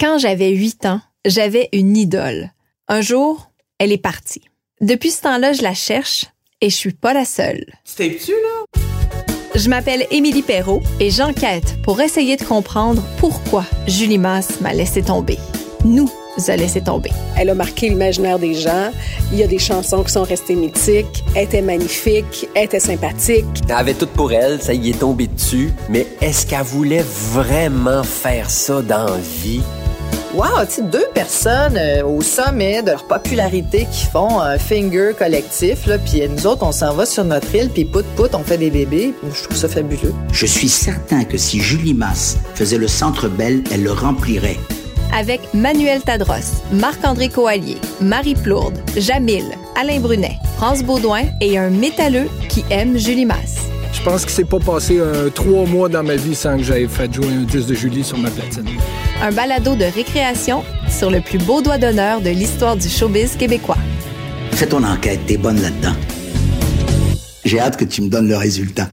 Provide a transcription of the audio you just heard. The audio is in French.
Quand j'avais 8 ans, j'avais une idole. Un jour, elle est partie. Depuis ce temps-là, je la cherche et je suis pas la seule. Tu tu là? Je m'appelle Émilie Perrault et j'enquête pour essayer de comprendre pourquoi Julie Masse m'a laissé tomber. Nous a laissé tomber. Elle a marqué l'imaginaire des gens. Il y a des chansons qui sont restées mythiques. Elle était magnifique, elle était sympathique. Elle avait tout pour elle, ça y est tombé dessus. Mais est-ce qu'elle voulait vraiment faire ça dans la vie? Wow, tu deux personnes euh, au sommet de leur popularité qui font un finger collectif, là, puis nous autres, on s'en va sur notre île, puis pout pout, on fait des bébés. Je trouve ça fabuleux. Je suis certain que si Julie Masse faisait le Centre Belle, elle le remplirait. Avec Manuel Tadros, Marc-André Coallier, Marie Plourde, Jamil, Alain Brunet, France Baudouin et un métalleux qui aime Julie Masse. Je pense qu'il s'est pas passé euh, trois mois dans ma vie sans que j'aie fait jouer un disque de Julie sur ma platine. Un balado de récréation sur le plus beau doigt d'honneur de l'histoire du showbiz québécois. Fais ton enquête, t'es bonne là-dedans. J'ai hâte que tu me donnes le résultat.